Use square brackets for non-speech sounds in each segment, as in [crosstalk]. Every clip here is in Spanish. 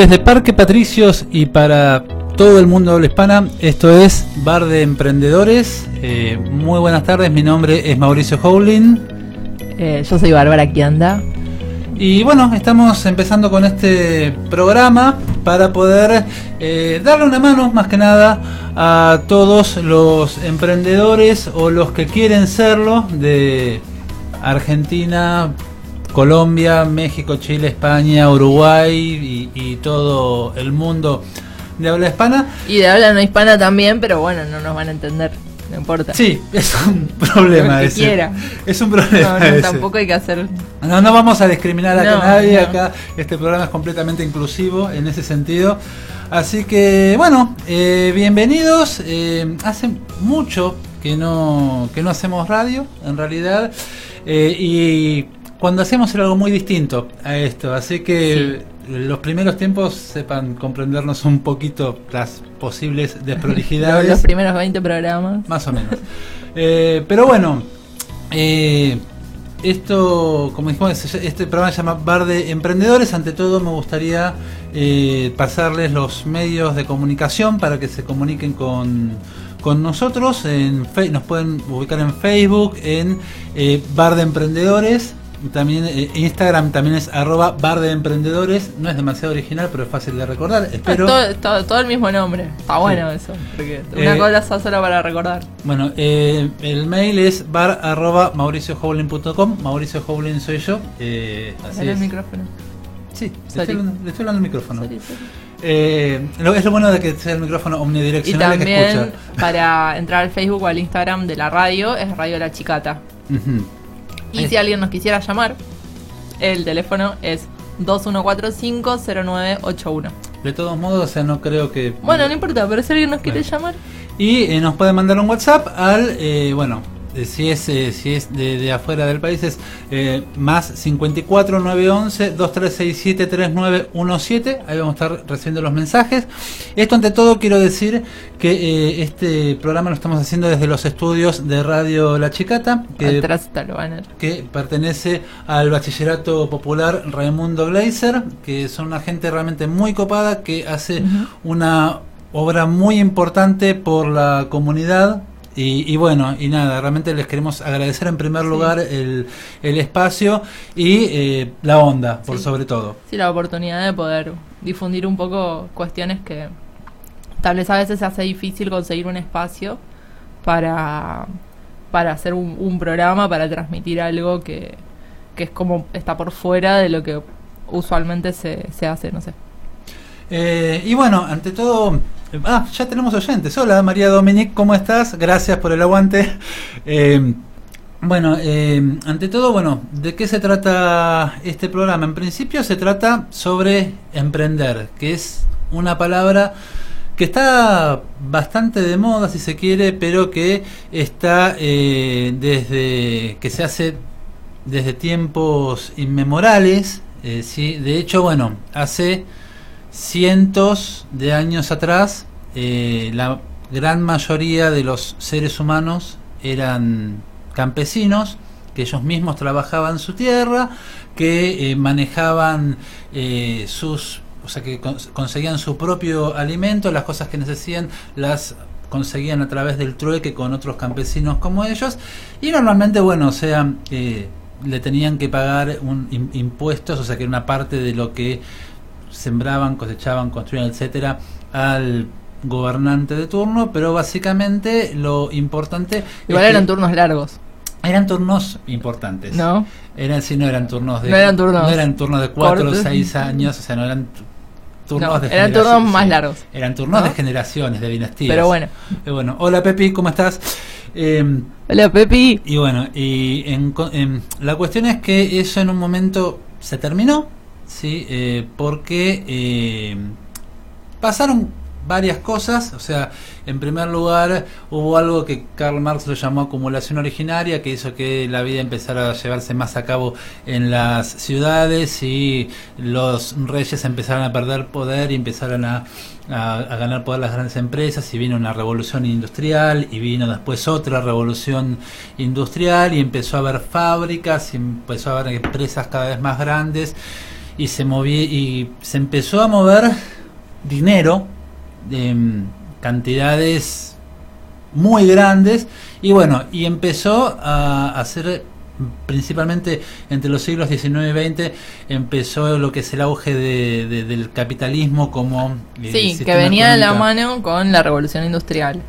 Desde Parque Patricios y para todo el mundo de habla hispana, esto es Bar de Emprendedores. Eh, muy buenas tardes, mi nombre es Mauricio Howling. Eh, yo soy Bárbara Kianda. Y bueno, estamos empezando con este programa para poder eh, darle una mano, más que nada, a todos los emprendedores o los que quieren serlo de Argentina, Colombia, México, Chile, España, Uruguay y, y todo el mundo de habla hispana. Y de habla no hispana también, pero bueno, no nos van a entender. No importa. Sí, es un [laughs] problema ese. quiera. Es un problema No, no, ese. tampoco hay que hacer. No, no vamos a discriminar a No, nadie no. acá. Este programa es completamente inclusivo en ese sentido. Así que, bueno, eh, bienvenidos. Eh, hace mucho que no, que no hacemos radio, en realidad. Eh, y cuando hacemos era algo muy distinto a esto. Así que los primeros tiempos sepan comprendernos un poquito las posibles [laughs] desprolijidades. Los primeros 20 programas. Más o menos. Eh, pero bueno, eh, esto, como dijimos, este programa se llama Bar de Emprendedores. Ante todo, me gustaría eh, pasarles los medios de comunicación para que se comuniquen con, con nosotros. En nos pueden ubicar en Facebook, en eh, Bar de Emprendedores. También eh, Instagram también es arroba bar de emprendedores. No es demasiado original, pero es fácil de recordar. Espero. Todo, todo- todo el mismo nombre. Está bueno eso. Porque una Eh, cosa solo para recordar. Bueno, eh, el mail es bar arroba mauriciohowling.com. Mauricio Howling soy yo. Eh, así Dale el micrófono. Sí, le estoy, hablando, le estoy hablando al micrófono. Sorry, sorry. Eh, lo, es lo bueno de que sea el micrófono Y omnidireccional que escucha. para entrar al Facebook o al Instagram de la radio es Radio La Chicata. Y si alguien nos quisiera llamar, el teléfono es 2145-0981. De todos modos, o sea, no creo que. Bueno, no importa, pero si alguien nos quiere Bueno. llamar, Y eh, nos pueden mandar un WhatsApp al, eh, bueno, si es eh, si es de, de afuera del país es eh, más 54 911 2367 3917. Ahí vamos a estar recibiendo los mensajes. Esto ante todo quiero decir que eh, este programa lo estamos haciendo desde los estudios de Radio La Chicata, que atrás está el banner. que pertenece al Bachillerato Popular Raimundo Gleiser, que son una gente realmente muy copada que hace una obra muy importante por la comunidad. Y, y bueno, y nada, realmente les queremos agradecer en primer Sí. lugar el, el espacio y eh, la onda, por Sí. sobre todo. Sí, la oportunidad de poder difundir un poco cuestiones que tal vez a veces se hace difícil conseguir un espacio para, para hacer un, un programa, para transmitir algo que, que es como está por fuera de lo que usualmente se, se hace, no sé. Eh, y bueno, ante todo, eh, ah, ya tenemos oyentes. Hola María Dominique, ¿cómo estás? Gracias por el aguante. [laughs] Eh, bueno, eh, ante todo, bueno, ¿de qué se trata este programa? En principio se trata sobre emprender, que es una palabra que está bastante de moda, si se quiere, pero que está eh, desde que se hace desde tiempos inmemoriales. eh, sí, de hecho, bueno, hace cientos de años atrás, eh, la gran mayoría de los seres humanos eran campesinos, que ellos mismos trabajaban su tierra, que eh, manejaban eh, sus, o sea, que cons- conseguían su propio alimento, las cosas que necesitan las conseguían a través del trueque con otros campesinos como ellos, y normalmente, bueno, o sea, eh, le tenían que pagar un, im- impuestos, o sea, que era una parte de lo que sembraban, cosechaban, construían, etcétera, al gobernante de turno, pero básicamente lo importante Igual que eran turnos largos, eran turnos importantes. ¿no? Eran sí, no eran turnos de No eran turnos no eran turnos de cuatro o cortos. seis años, o sea, no eran tu- turnos No, de eran turnos más largos. Eran turnos ¿No? de generaciones, de dinastías. Pero bueno. Eh, bueno, hola Pepi, ¿cómo estás? Eh, Hola Pepi. y bueno, y en en- la cuestión es que eso en un momento se terminó, ¿sí? Eh, porque eh, pasaron varias cosas, o sea, en primer lugar hubo algo que Karl Marx lo llamó acumulación originaria, que hizo que la vida empezara a llevarse más a cabo en las ciudades y los reyes empezaron a perder poder y empezaron a, a- a ganar poder las grandes empresas y vino una revolución industrial y vino después otra revolución industrial y empezó a haber fábricas y empezó a haber empresas cada vez más grandes y se movía y se empezó a mover dinero de mm, cantidades muy grandes y bueno y empezó a hacer principalmente entre los siglos XIX y XX empezó lo que es el auge de, del capitalismo como eh, sí que venía de la mano con la revolución industrial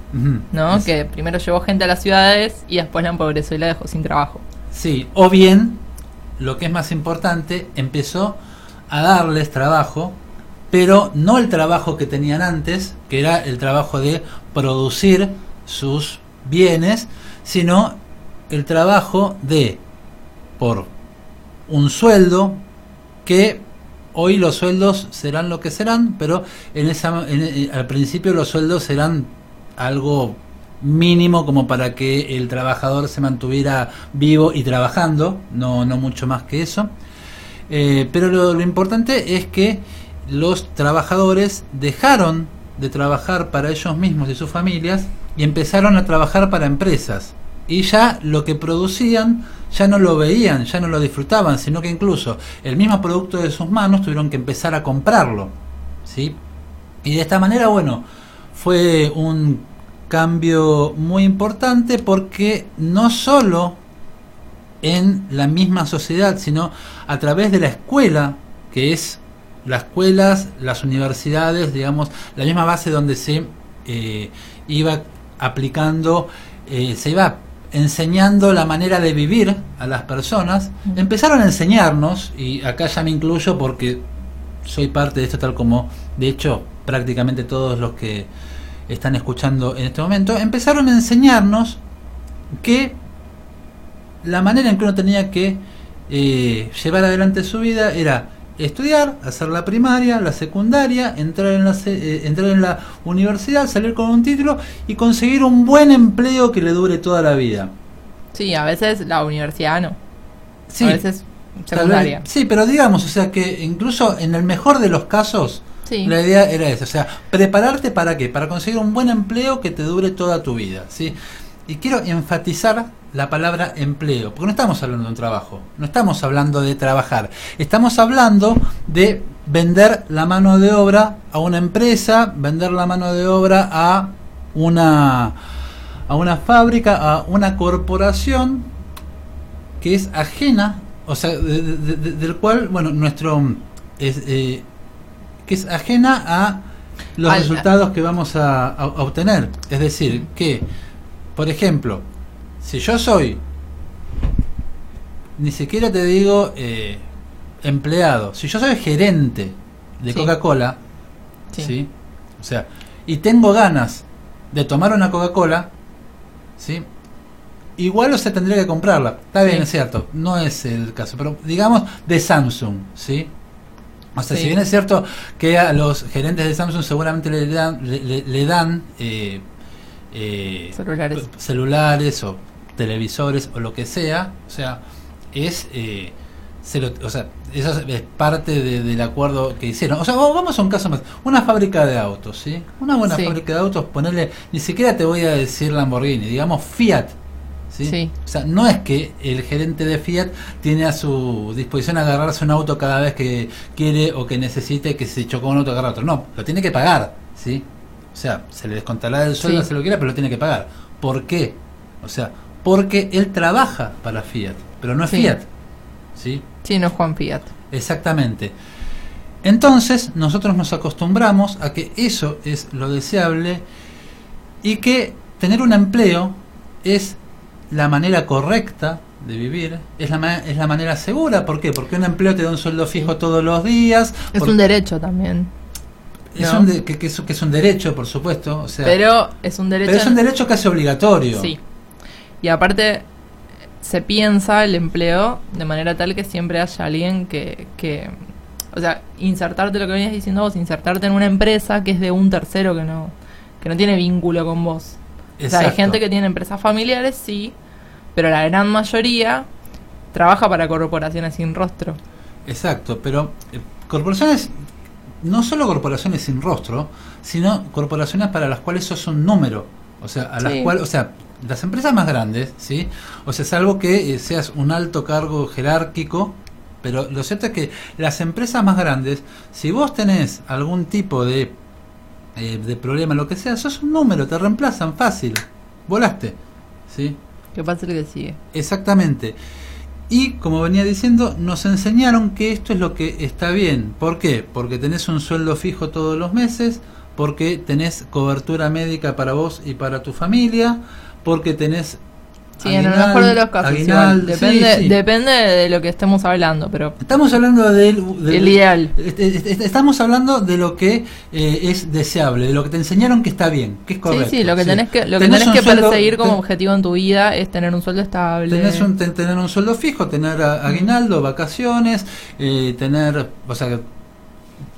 no que primero llevó gente a las ciudades y después la empobreció y la dejó sin trabajo. Sí o bien lo que es más importante empezó a darles trabajo pero no el trabajo que tenían antes que era el trabajo de producir sus bienes sino el trabajo de por un sueldo que hoy los sueldos serán lo que serán, pero en esa eh, al principio los sueldos serán algo mínimo como para que el trabajador se mantuviera vivo y trabajando, no, no mucho más que eso. Eh, pero lo, lo importante es que los trabajadores dejaron de trabajar para ellos mismos y sus familias y empezaron a trabajar para empresas y ya lo que producían ya no lo veían, ya no lo disfrutaban, sino que incluso el mismo producto de sus manos tuvieron que empezar a comprarlo. ¿sí? Y de esta manera, bueno, fue un cambio muy importante porque no solo en la misma sociedad, sino a través de la escuela, que es las escuelas, las universidades, digamos, la misma base donde se eh, iba aplicando, eh, se iba enseñando la manera de vivir a las personas, empezaron a enseñarnos, y acá ya me incluyo porque soy parte de esto tal como, de hecho, prácticamente todos los que están escuchando en este momento, empezaron a enseñarnos que la manera en que uno tenía que eh, llevar adelante su vida era estudiar, hacer la primaria, la secundaria, entrar en la, eh, entrar en la universidad, salir con un título y conseguir un buen empleo que le dure toda la vida. Sí, a veces la universidad no. Sí, a veces secundaria. sí, pero digamos, o sea que incluso en el mejor de los casos, la idea era esa, o sea, prepararte para qué? Para conseguir un buen empleo que te dure toda tu vida, ¿sí? Y quiero enfatizar la palabra empleo, porque no estamos hablando de un trabajo, no estamos hablando de trabajar, estamos hablando de vender la mano de obra a una empresa, vender la mano de obra a una a una fábrica, a una corporación que es ajena, o sea, del cual, bueno, nuestro es, eh, que es ajena a los resultados que vamos a obtener, es decir, que por ejemplo, si yo soy, ni siquiera te digo eh, empleado, si yo soy gerente de Coca-Cola, sí. O sea, y tengo ganas de tomar una Coca-Cola, ¿sí? Igual o se tendría que comprarla. Está bien, es cierto, no es el caso, pero digamos de Samsung, ¿sí? O sea, si bien es cierto que a los gerentes de Samsung seguramente le dan, le, dan eh, eh, celulares. celulares o televisores o lo que sea, o sea, es, eh, o sea, eso es parte del acuerdo que hicieron. O sea, vamos a un caso más, una fábrica de autos, ¿sí? Una buena fábrica de autos, ponerle, ni siquiera te voy a decir Lamborghini, digamos Fiat. ¿Sí? O sea, no es que el gerente de Fiat tiene a su disposición agarrarse un auto cada vez que quiere o que necesite que se chocó un auto agarrar otro. No, lo tiene que pagar, ¿sí? O sea, se le descontará el sueldo, se lo quiera, pero lo tiene que pagar. ¿Por qué? O sea, porque él trabaja para Fiat, pero no es Fiat. ¿Sí? Sí, no es Juan Fiat. Exactamente. Entonces, nosotros nos acostumbramos a que eso es lo deseable y que tener un empleo es la manera correcta de vivir, es la, es la manera segura. ¿Por qué? Porque un empleo te da un sueldo fijo todos los días. Es un derecho también. Es un que, que, es, un derecho, por supuesto. O sea, pero es un derecho. Pero es un derecho casi obligatorio. Sí. Y aparte, se piensa el empleo de manera tal que siempre haya alguien que. que o sea, insertarte lo que venías diciendo vos, insertarte en una empresa que es de un tercero que no, que no tiene vínculo con vos. O sea, hay gente que tiene empresas familiares, sí, pero la gran mayoría trabaja para corporaciones sin rostro. Exacto, pero eh, corporaciones no solo corporaciones sin rostro, sino corporaciones para las cuales sos un número. O sea, a las cuales, o sea, las empresas más grandes, ¿sí? O sea, salvo que eh, seas un alto cargo jerárquico, Pero lo cierto es que las empresas más grandes, si vos tenés algún tipo de, eh, de problema, lo que sea, sos un número, te reemplazan fácil. Volaste. ¿Sí? ¿Qué pasa lo que sigue? Exactamente. Y como venía diciendo, nos enseñaron que esto es lo que está bien. ¿Por qué? Porque tenés un sueldo fijo todos los meses, porque tenés cobertura médica para vos y para tu familia, porque tenés Sí, en el mejor de los casos. igual. Depende, sí, sí. depende de lo que estemos hablando, pero Estamos hablando del, del- el ideal. este- este- Estamos hablando de lo que eh, es deseable, de lo que te enseñaron que está bien, que es correcto. Sí, sí, lo que tenés que, lo que Tenés que sueldo- perseguir como objetivo en tu vida es tener un sueldo estable. Tenés un, ten- tener un sueldo fijo, tener aguinaldo, vacaciones, eh, tener, o sea,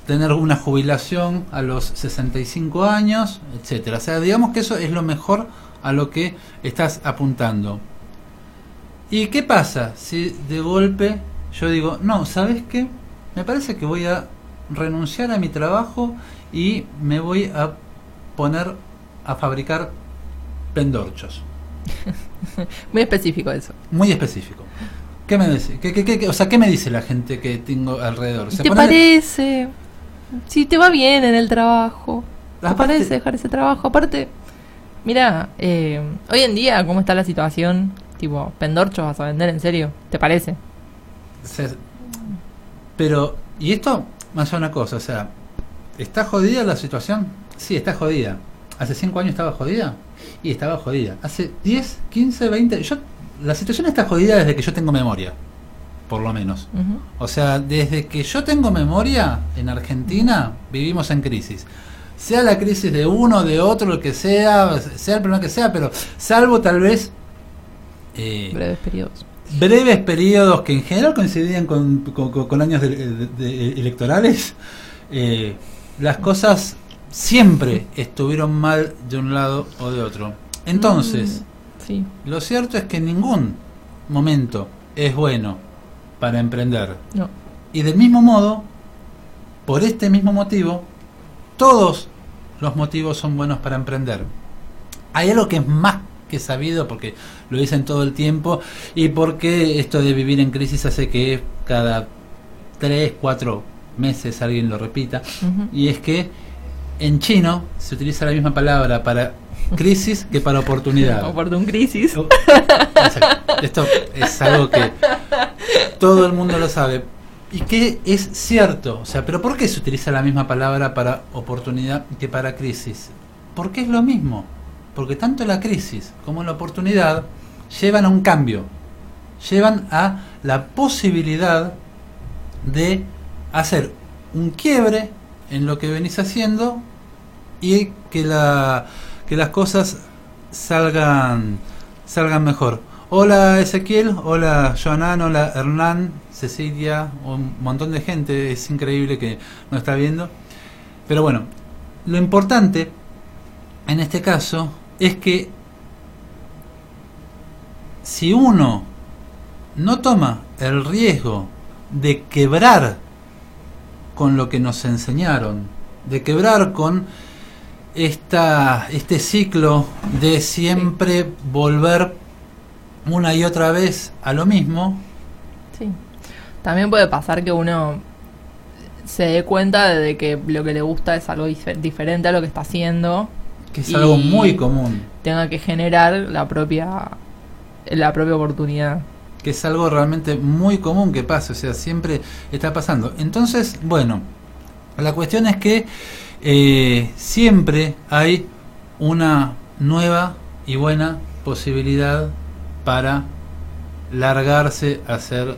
tener una jubilación a los 65 años, etcétera. O sea, digamos que eso es lo mejor a lo que estás apuntando. ¿Y qué pasa si de golpe yo digo, no, ¿sabes qué? Me parece que voy a renunciar a mi trabajo y me voy a poner a fabricar pendorchos. [laughs] Muy específico eso. Muy específico. ¿Qué me dice? ¿Qué, qué- qué- o sea, ¿qué me dice la gente que tengo alrededor? Se ¿Te ponele- parece? Si te va bien en el trabajo. ¿Te Aparte- parece dejar ese trabajo? Aparte, mira, eh, hoy en día, ¿cómo está la situación? Tipo, pendorchos vas a vender en serio. ¿Te parece? se- pero, ¿y esto? Más una cosa, o sea, ¿está jodida la situación? Sí, está jodida. ¿Hace 5 años estaba jodida? Y estaba jodida. Hace 10, 15, 20... Yo, la situación está jodida desde que yo tengo memoria, por lo menos. O sea, desde que yo tengo memoria, en Argentina vivimos en crisis. Sea la crisis de uno, de otro, lo que sea, sea el problema que sea, pero salvo tal vez eh, Breves periodos. breves periodos que en general coincidían con, con- años de- de- de- electorales, eh, las cosas siempre estuvieron mal de un lado o de otro. Entonces, Mm, sí. lo cierto es que en ningún momento es bueno para emprender. No. Y del mismo modo, por este mismo motivo, todos los motivos son buenos para emprender. Hay algo que es más que sabido porque lo dicen todo el tiempo y porque esto de vivir en crisis hace que cada 3, 4 meses alguien lo repita. Y es que en chino se utiliza la misma palabra para crisis que para oportunidad. [laughs] Oportun crisis. Esto es algo que todo el mundo lo sabe. Y que es cierto. O sea, pero ¿por qué se utiliza la misma palabra para oportunidad que para crisis? Porque es lo mismo. Porque tanto la crisis como la oportunidad llevan a un cambio. Llevan a la posibilidad de hacer un quiebre en lo que venís haciendo y que la que las cosas salgan salgan mejor. Hola Ezequiel, hola Joanán, hola Hernán, Cecilia, un montón de gente, es increíble que nos está viendo. Pero bueno, lo importante en este caso es que si uno no toma el riesgo de quebrar con lo que nos enseñaron, de quebrar con esta, este ciclo de siempre volver una y otra vez a lo mismo. También puede pasar que uno se dé cuenta de que lo que le gusta es algo difer- diferente a lo que está haciendo, que es algo muy común, tenga que generar la propia la propia oportunidad. que es algo realmente muy común que pasa, o sea, siempre está pasando. Entonces, bueno, la cuestión es que eh, siempre hay una nueva y buena posibilidad para largarse a hacer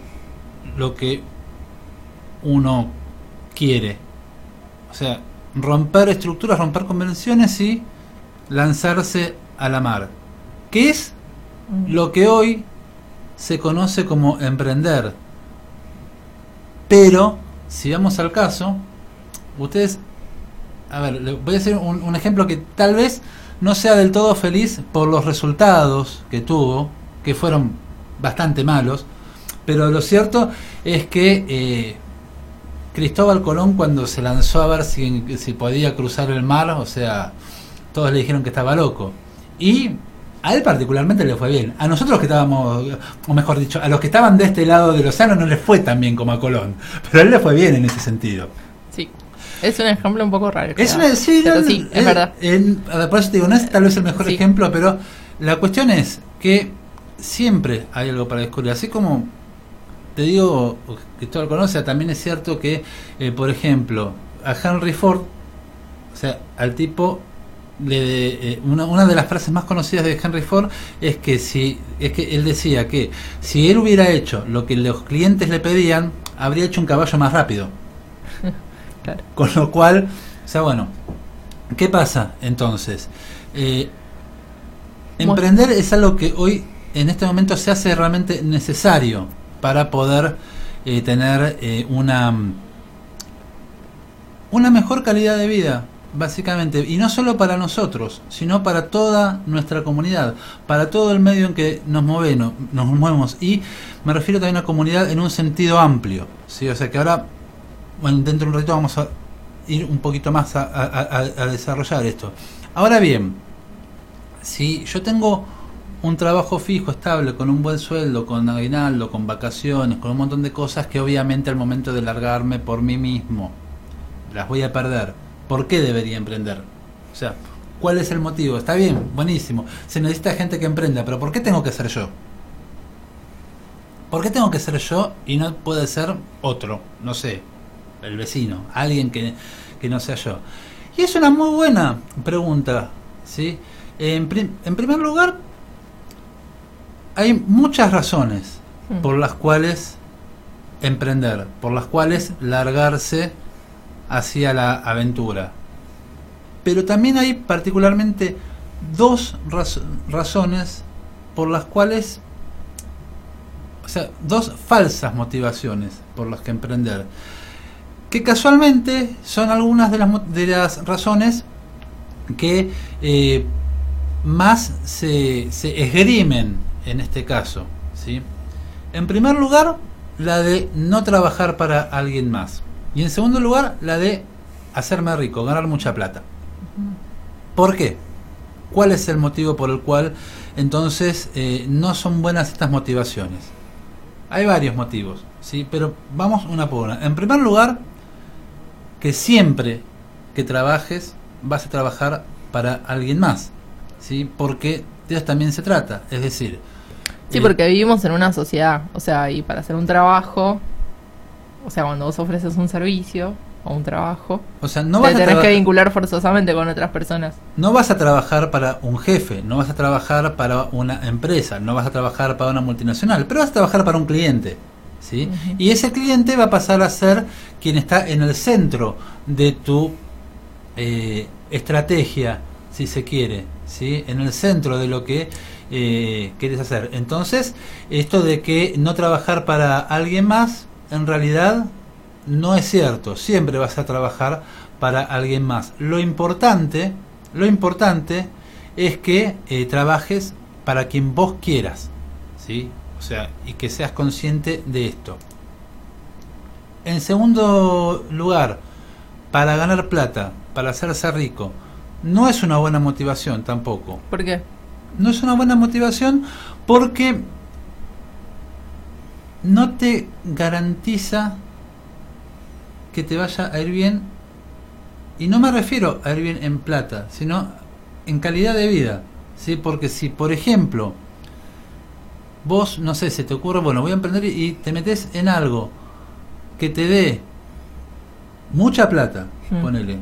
lo que uno quiere. O sea, romper estructuras, romper convenciones y lanzarse a la mar. ¿Qué es Mm. lo que hoy se conoce como emprender. Pero, si vamos al caso, ustedes, a ver, voy a hacer un, un ejemplo que tal vez no sea del todo feliz por los resultados que tuvo, que fueron bastante malos, pero lo cierto es que eh, Cristóbal Colón cuando se lanzó a ver si, si podía cruzar el mar, o sea, todos le dijeron que estaba loco. Y A él particularmente le fue bien. A nosotros que estábamos, o mejor dicho, a los que estaban de este lado del océano no les fue tan bien como a Colón. Pero a él le fue bien en ese sentido. Sí. Es un ejemplo un poco raro. Es una, sí, Pero no, sí, es eh, verdad. en- por eso te digo, no es tal vez el mejor Sí. ejemplo, pero la cuestión es que siempre hay algo para descubrir. Así como te digo, que todo lo conoce, también es cierto que, eh, por ejemplo, a Henry Ford, o sea, al tipo, le, eh, una, una de las frases más conocidas de Henry Ford es que si es que él decía que si él hubiera hecho lo que los clientes le pedían, habría hecho un caballo más rápido. [laughs] Claro. Con lo cual, o sea, bueno, ¿qué pasa entonces? Eh, emprender es algo que hoy, en este momento, se hace realmente necesario para poder eh, tener eh, una, una mejor calidad de vida, básicamente. Y no solo para nosotros, sino para toda nuestra comunidad, para todo el medio en que nos, movemos, nos movemos. Y me refiero también a comunidad en un sentido amplio. ¿sí? O sea que ahora bueno, dentro de un ratito vamos a ir un poquito más a- a desarrollar esto. Ahora bien, si yo tengo un trabajo fijo, estable, con un buen sueldo, con aguinaldo, con vacaciones, con un montón de cosas que obviamente al momento de largarme por mí mismo las voy a perder, ¿por qué debería emprender? O sea, ¿cuál es el motivo? Está bien, buenísimo, se necesita gente que emprenda, pero ¿por qué tengo que ser yo? ¿Por qué tengo que ser yo y no puede ser otro? No sé, el vecino, alguien que, que no sea yo. Y es una muy buena pregunta, ¿sí? En, prim- en primer lugar, hay muchas razones Mm. por las cuales emprender, por las cuales largarse hacia la aventura. Pero también hay particularmente dos raz- razones por las cuales, o sea, dos falsas motivaciones por las que emprender, que casualmente son algunas de las, de las razones que eh, más se, se esgrimen en este caso. ¿sí? En primer lugar, la de no trabajar para alguien más. Y en segundo lugar, la de hacerme rico, ganar mucha plata. ¿Por qué? ¿Cuál es el motivo por el cual entonces eh, no son buenas estas motivaciones? Hay varios motivos, ¿sí? pero vamos una por una. En primer lugar, que siempre que trabajes vas a trabajar para alguien más, ¿sí? porque de eso también se trata. Es decir, Sí, porque vivimos en una sociedad, o sea, y para hacer un trabajo, o sea, cuando vos ofreces un servicio o un trabajo, o sea, no te vas, a tenés que vincular forzosamente con otras personas. no vas a trabajar para un jefe, no vas a trabajar para una empresa, no vas a trabajar para una multinacional, pero vas a trabajar para un cliente. ¿sí? Y ese cliente va a pasar a ser quien está en el centro de tu eh, estrategia, si se quiere, ¿sí? en el centro de lo que eh, quieres hacer. Entonces, esto de que no trabajar para alguien más, en realidad no es cierto. Siempre vas a trabajar para alguien más. Lo importante, lo importante es que eh, trabajes para quien vos quieras, ¿sí? O sea, y que seas consciente de esto. En segundo lugar, para ganar plata, para hacerse rico, no es una buena motivación tampoco. ¿Por qué? No es una buena motivación porque no te garantiza que te vaya a ir bien. Y no me refiero a ir bien en plata, sino en calidad de vida. ¿sí? Porque si, por ejemplo, vos, no sé, se te ocurre, bueno, voy a emprender y te metes en algo que te dé mucha plata, Hmm. ponele.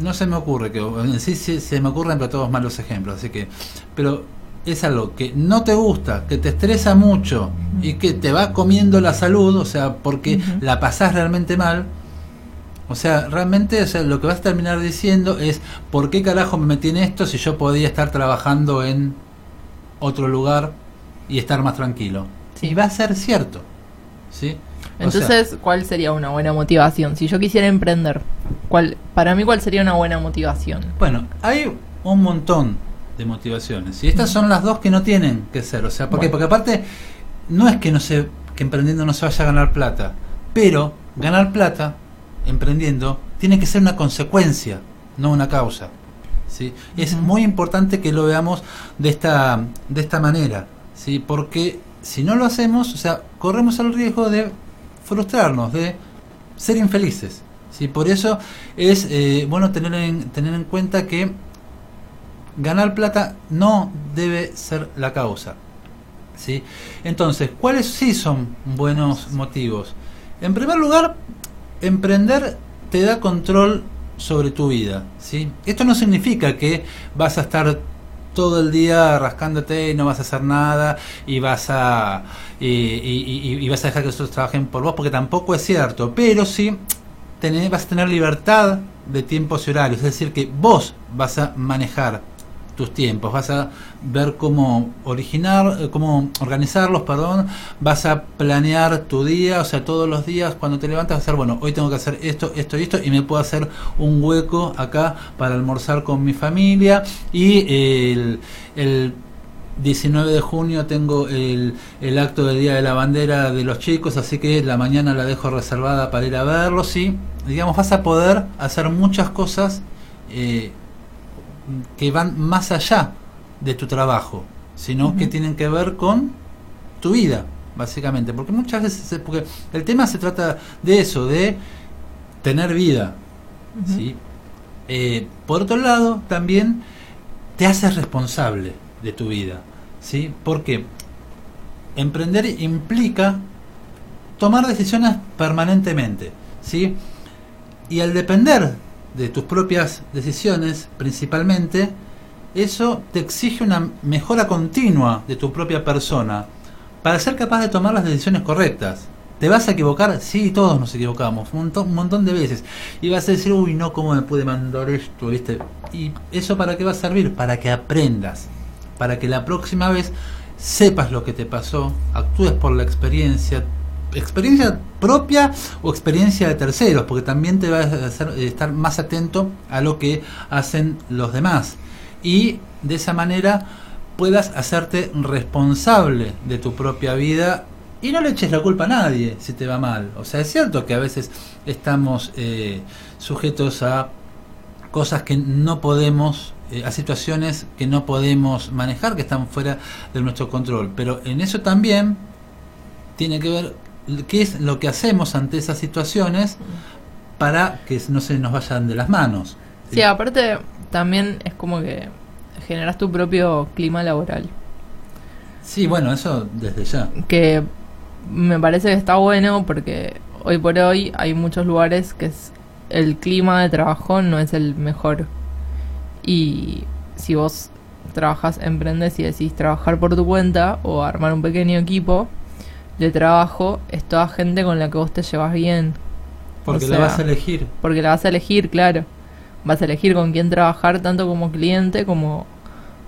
No se me ocurre que en sí se, se me ocurren pero todos malos ejemplos, así que pero es algo que no te gusta, que te estresa mucho y que te va comiendo la salud, o sea, porque la pasás realmente mal. O sea, realmente o sea, lo que vas a terminar diciendo es ¿por qué carajo me metí en esto si yo podía estar trabajando en otro lugar y estar más tranquilo? Sí. Y va a ser cierto. ¿Sí? O sea, Entonces, ¿cuál sería una buena motivación? Si yo quisiera emprender, ¿cuál, para mí, ¿cuál sería una buena motivación? Bueno, hay un montón de motivaciones. Y estas son las dos que no tienen que ser. O sea, ¿por qué? Porque aparte, no es que no se, que emprendiendo no se vaya a ganar plata. Pero ganar plata, emprendiendo, tiene que ser una consecuencia, no una causa. ¿sí? Es muy importante que lo veamos de esta, de esta manera, ¿sí? porque si no lo hacemos, o sea, corremos el riesgo de frustrarnos, de ser infelices. ¿Sí? Por eso es eh, bueno tener en, tener en cuenta que ganar plata no debe ser la causa. ¿sí? Entonces, ¿cuáles sí son buenos motivos? En primer lugar, emprender te da control sobre tu vida. ¿sí? Esto no significa que vas a estar todo el día rascándote y no vas a hacer nada y vas a y, vas a dejar que otros trabajen por vos porque tampoco es cierto pero sí vas a tener libertad de tiempos y horarios. Es decir que vos vas a manejar tus tiempos, vas a ver cómo originar, eh, cómo organizarlos, perdón, vas a planear tu día, o sea, todos los días cuando te levantas vas a hacer, bueno, hoy tengo que hacer esto, esto y esto, y me puedo hacer un hueco acá para almorzar con mi familia, y el, el 19 de junio tengo el, el, acto del Día de la Bandera de los chicos, así que la mañana la dejo reservada para ir a verlos y, digamos, vas a poder hacer muchas cosas eh, que van más allá de tu trabajo, sino que tienen que ver con tu vida, básicamente. Porque muchas veces, porque el tema se trata de eso, de tener vida. ¿sí? Eh, por otro lado, también te haces responsable de tu vida. ¿sí? Porque emprender implica tomar decisiones permanentemente. ¿sí? Y al depender de tus propias decisiones principalmente, eso te exige una mejora continua de tu propia persona para ser capaz de tomar las decisiones correctas. ¿Te vas a equivocar? Sí, todos nos equivocamos, un montón, un montón de veces. Y vas a decir, uy, no, ¿cómo me puede mandar esto? ¿Viste? ¿Y eso para qué va a servir? Para que aprendas, para que la próxima vez sepas lo que te pasó, actúes por la experiencia, experiencia propia o experiencia de terceros, porque también te va a hacer estar más atento a lo que hacen los demás. Y de esa manera puedas hacerte responsable de tu propia vida y no le eches la culpa a nadie si te va mal. O sea, es cierto que a veces estamos eh, sujetos a cosas que no podemos, eh, a situaciones que no podemos manejar, que están fuera de nuestro control. Pero en eso también tiene que ver qué es lo que hacemos ante esas situaciones para que no se nos vayan de las manos. Sí, aparte también es como que generas tu propio clima laboral. Sí, bueno, eso desde ya. Que me parece que está bueno porque hoy por hoy hay muchos lugares que es, el clima de trabajo no es el mejor. Y si vos trabajas, emprendes y decís trabajar por tu cuenta o armar un pequeño equipo, de trabajo es toda gente con la que vos te llevas bien. Porque la vas a elegir. Porque la vas a elegir, claro. Vas a elegir con quién trabajar tanto como cliente como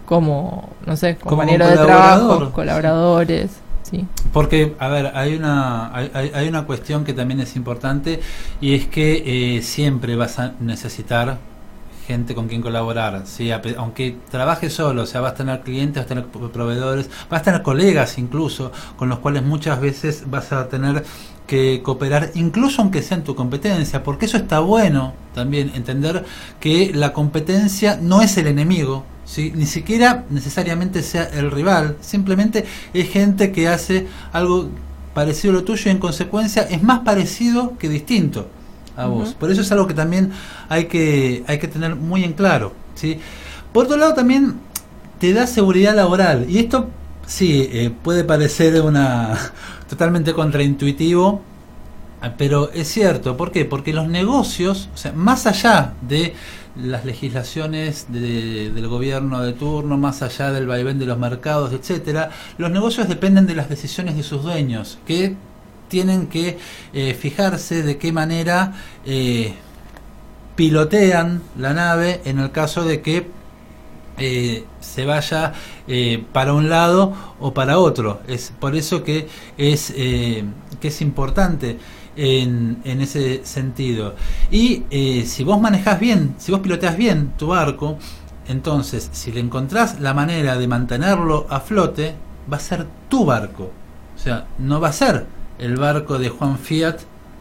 como no sé, compañero de trabajo, colaboradores. Sí. Porque, a ver, hay una, hay, hay, una cuestión que también es importante y es que eh, siempre vas a necesitar gente con quien colaborar, ¿sí? aunque trabajes solo, o sea, vas a tener clientes, vas a tener proveedores, vas a tener colegas incluso, con los cuales muchas veces vas a tener que cooperar, incluso aunque sea en tu competencia, porque eso está bueno también, entender que la competencia no es el enemigo, ¿sí? ni siquiera necesariamente sea el rival, simplemente es gente que hace algo parecido a lo tuyo y en consecuencia es más parecido que distinto a vos. Por eso es algo que también hay que, hay que tener muy en claro. ¿sí? Por otro lado, también te da seguridad laboral. Y esto sí eh, puede parecer una [laughs] totalmente contraintuitivo, pero es cierto. ¿Por qué? Porque los negocios, o sea, más allá de las legislaciones del gobierno de turno, más allá del vaivén de los mercados, etcétera, los negocios dependen de las decisiones de sus dueños, que tienen que eh, fijarse de qué manera eh, pilotean la nave en el caso de que eh, se vaya para un lado o para otro. Es por eso que es, que es importante en, en, ese sentido. Y si vos manejas bien, si vos piloteas bien tu barco, entonces si le encontrás la manera de mantenerlo a flote, va a ser tu barco. O sea, no va a ser el barco de Juan Fiat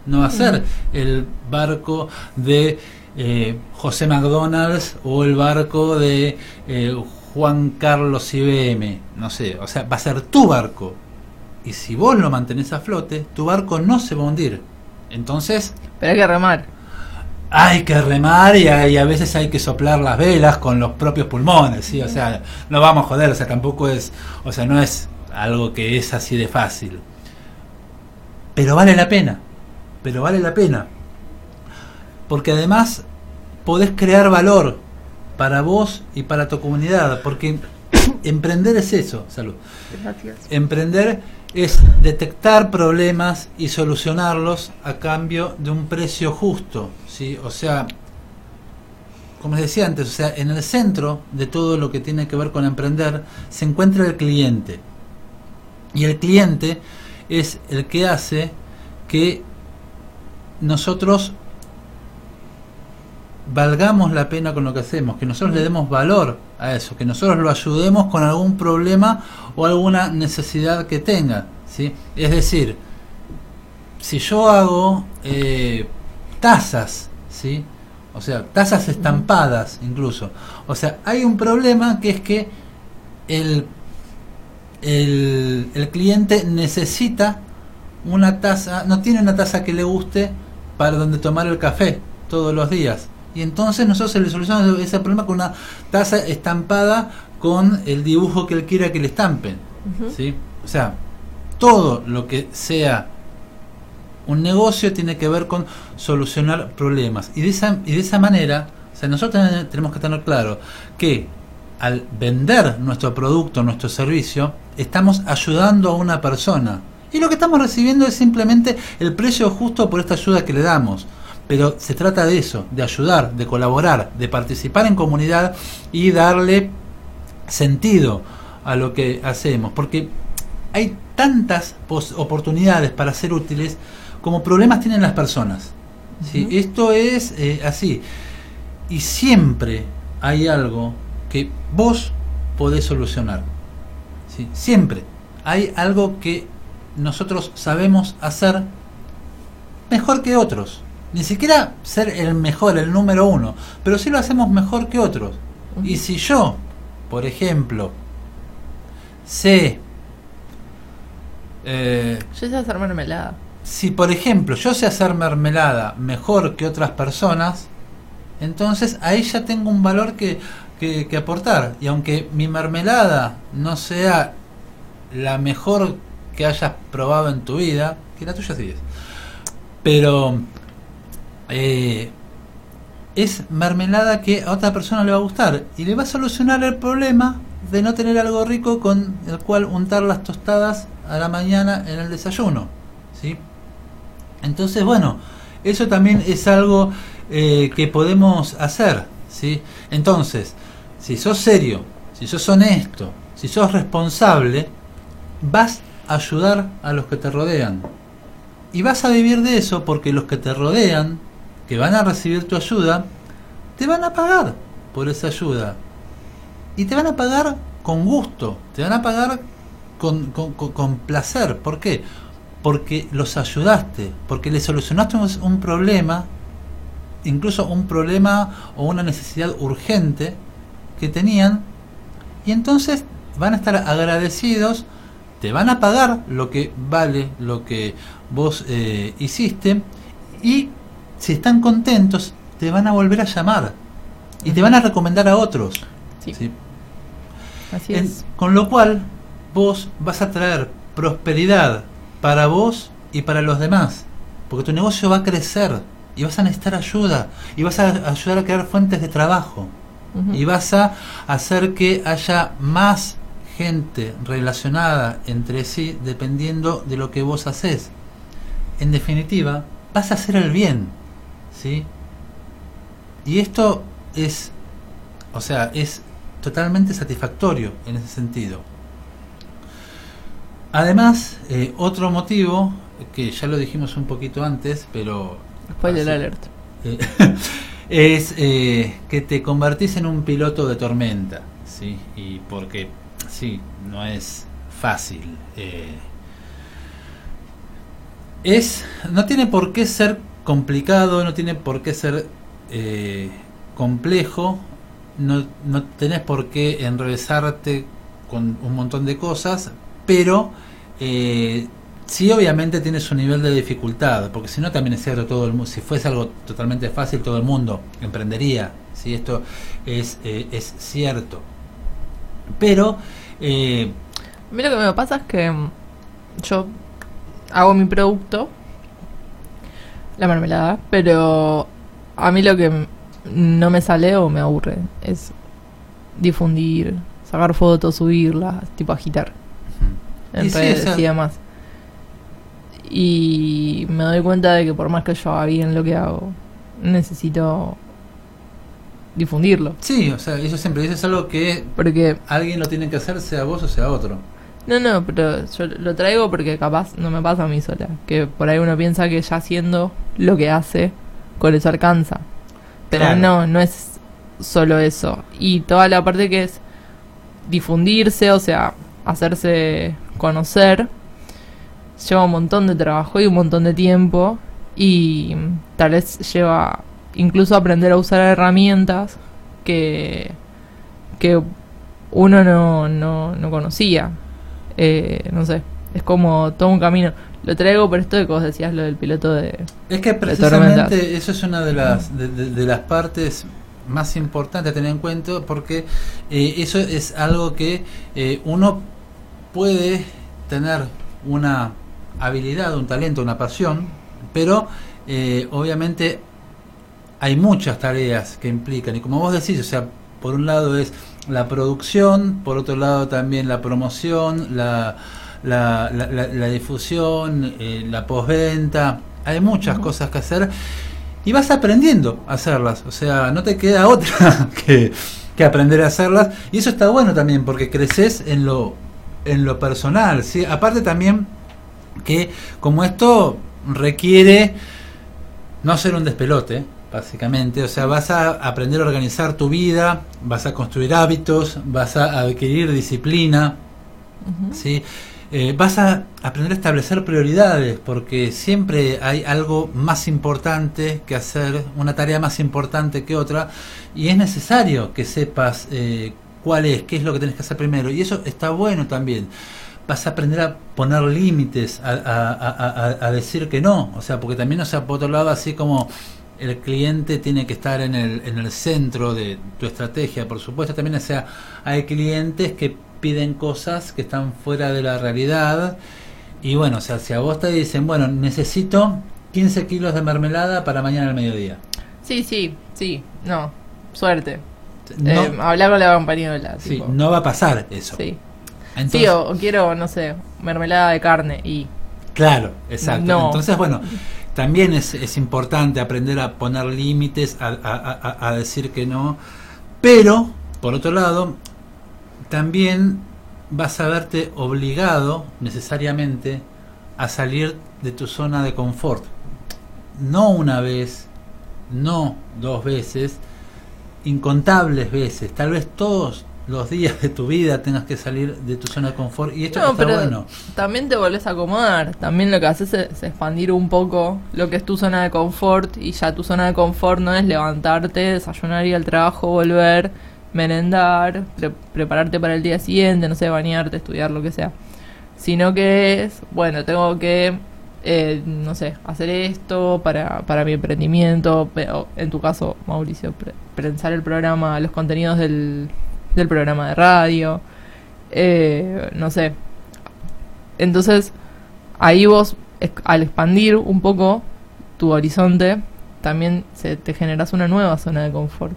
no va a ser el barco de eh, José McDonald's o el barco de eh, Juan Carlos IBM, no sé, o sea, va a ser tu barco. Y si vos lo mantenés a flote, tu barco no se va a hundir. Entonces... Pero hay que remar. Hay que remar y, hay, a veces hay que soplar las velas con los propios pulmones, ¿sí? O sea, no vamos a joder, o sea, tampoco es, o sea, no es algo que es así de fácil. Pero vale la pena, pero vale la pena. Porque además podés crear valor para vos y para tu comunidad, porque [coughs] emprender es eso, salud. Gracias. Emprender es detectar problemas y solucionarlos a cambio de un precio justo, ¿sí? O sea, como les decía antes, o sea, en el centro de todo lo que tiene que ver con emprender se encuentra el cliente. Y el cliente es el que hace que nosotros valgamos la pena con lo que hacemos, que nosotros le demos valor a eso, que nosotros lo ayudemos con algún problema o alguna necesidad que tenga. ¿sí? Es decir, si yo hago eh, tazas, ¿sí? o sea, tazas estampadas incluso, o sea, hay un problema que es que el, el, el cliente necesita una taza, no tiene una taza que le guste para donde tomar el café todos los días. Y entonces nosotros le solucionamos ese problema con una taza estampada con el dibujo que él quiera que le estampen. ¿sí? O sea, todo lo que sea un negocio tiene que ver con solucionar problemas. Y de esa, y de esa manera, o sea, nosotros tenemos que tener claro que al vender nuestro producto, nuestro servicio, estamos ayudando a una persona. Y lo que estamos recibiendo es simplemente el precio justo por esta ayuda que le damos pero se trata de eso, de ayudar, de colaborar, de participar en comunidad y darle sentido a lo que hacemos, porque hay tantas oportunidades para ser útiles como problemas tienen las personas. ¿sí? Esto es eh, así. Y siempre hay algo que vos podés solucionar. ¿sí? Siempre hay algo que nosotros sabemos hacer mejor que otros ni siquiera ser el mejor, el número uno, pero sí lo hacemos mejor que otros. Y si yo, por ejemplo, sé... Eh, yo sé hacer mermelada. Si, por ejemplo, yo sé hacer mermelada mejor que otras personas, entonces ahí ya tengo un valor que, que, aportar. Y aunque mi mermelada no sea la mejor que hayas probado en tu vida, que la tuya sí es, pero eh, es mermelada que a otra persona le va a gustar y le va a solucionar el problema de no tener algo rico con el cual untar las tostadas a la mañana en el desayuno. ¿sí? Entonces, bueno, eso también es algo eh, que podemos hacer. ¿sí? Entonces, si sos serio, si sos honesto, si sos responsable, vas a ayudar a los que te rodean. Y vas a vivir de eso porque los que te rodean que van a recibir tu ayuda, te van a pagar por esa ayuda. Y te van a pagar con gusto, te van a pagar con, con, placer. ¿Por qué? Porque los ayudaste, porque le solucionaste un problema, incluso un problema o una necesidad urgente que tenían, y entonces van a estar agradecidos, te van a pagar lo que vale lo que vos eh, hiciste, y si están contentos, te van a volver a llamar y te van a recomendar a otros. Sí. Así es. Con lo cual, vos vas a traer prosperidad para vos y para los demás, porque tu negocio va a crecer y vas a necesitar ayuda y vas a ayudar a crear fuentes de trabajo y vas a hacer que haya más gente relacionada entre sí dependiendo de lo que vos haces. En definitiva, vas a hacer el bien ¿sí? Y esto es, o sea, es totalmente satisfactorio en ese sentido. Además, eh, otro motivo, que ya lo dijimos un poquito antes, pero... Spoiler alert. Eh, [laughs] es eh, que te convertís en un piloto de tormenta, ¿sí? Y porque, sí, no es fácil. es, no tiene por qué ser complicado, no tiene por qué ser eh, complejo, no, no tenés por qué enrevesarte con un montón de cosas, pero eh, sí obviamente tiene su nivel de dificultad, porque si no también es cierto, todo el mundo, si fuese algo totalmente fácil, todo el mundo emprendería, si esto es, eh, es cierto. Pero... Eh, Mira lo que me pasa es que mm, yo hago mi producto, la mermelada, pero a mí lo que no me sale o me aburre es difundir, sacar fotos, subirlas, tipo agitar en Y redes y demás. Y me doy cuenta de que por más que yo haga bien lo que hago, necesito difundirlo. sí, o sea, eso siempre eso es algo que Porque alguien lo tiene que hacer, sea vos o sea otro. No, no, pero yo lo traigo porque capaz no me pasa a mí sola. Que por ahí uno piensa que ya haciendo lo que hace, con eso alcanza. Pero Claro. no, no es solo eso. Y toda la parte que es difundirse, o sea, hacerse conocer, lleva un montón de trabajo y un montón de tiempo. Y tal vez lleva incluso aprender a usar herramientas que, que uno no, no, no conocía. Eh, no sé, es como todo un camino. Lo traigo por esto de que vos decías lo del piloto de... Es que precisamente eso es una de las de, de- de las partes más importantes a tener en cuenta porque eh, eso es algo que eh, uno puede tener una habilidad, un talento, una pasión, pero eh, obviamente hay muchas tareas que implican y como vos decís, o sea, por un lado es la producción, por otro lado también la promoción, la, la, la- la- la difusión, eh, la postventa, hay muchas cosas que hacer y vas aprendiendo a hacerlas, o sea, no te queda [laughs] otra que, que aprender a hacerlas y eso está bueno también porque creces en lo, en lo personal, ¿sí? aparte también que como esto requiere no ser un despelote, básicamente. O sea, vas a aprender a organizar tu vida, vas a construir hábitos, vas a adquirir disciplina. ¿sí? Eh, vas a aprender a establecer prioridades, porque siempre hay algo más importante que hacer, una tarea más importante que otra, y es necesario que sepas eh, cuál es, qué es lo que tienes que hacer primero, y eso está bueno también. Vas a aprender a poner límites, a, a- a- a- decir que no, o sea, porque también, o sea, por otro lado, así como el cliente tiene que estar en el, en el centro de tu estrategia, por supuesto, también, o sea, hay clientes que piden cosas que están fuera de la realidad, y bueno, o sea, si a vos te dicen, bueno, necesito 15 kilos de mermelada para mañana al mediodía. Sí, sí, sí, no, suerte. No, Eh, hablar con la compañera. sí, no va a pasar eso. Sí. Entonces, Sí, o, o quiero, no sé, mermelada de carne y... Claro, exacto. No. Entonces, bueno, también es, es importante aprender a poner límites, a, a- a- a decir que no, pero, por otro lado, también vas a verte obligado necesariamente a salir de tu zona de confort. No una vez, no dos veces, incontables veces, tal vez todos los días de tu vida tengas que salir de tu zona de confort y esto No, está pero bueno. también te volvés a acomodar. También lo que haces es, es expandir un poco lo que es tu zona de confort. Y ya tu zona de confort no es levantarte, desayunar, ir al trabajo, volver, merendar, pre- prepararte para el día siguiente, no sé, bañarte, estudiar, lo que sea. Sino que es, bueno, tengo que, eh, no sé, hacer esto para, para mi emprendimiento. Pero en tu caso, Mauricio, pre- pensar el programa, los contenidos del, del programa de radio. Eh, no sé, entonces, ahí vos, al expandir un poco tu horizonte, también se, te generas una nueva zona de confort.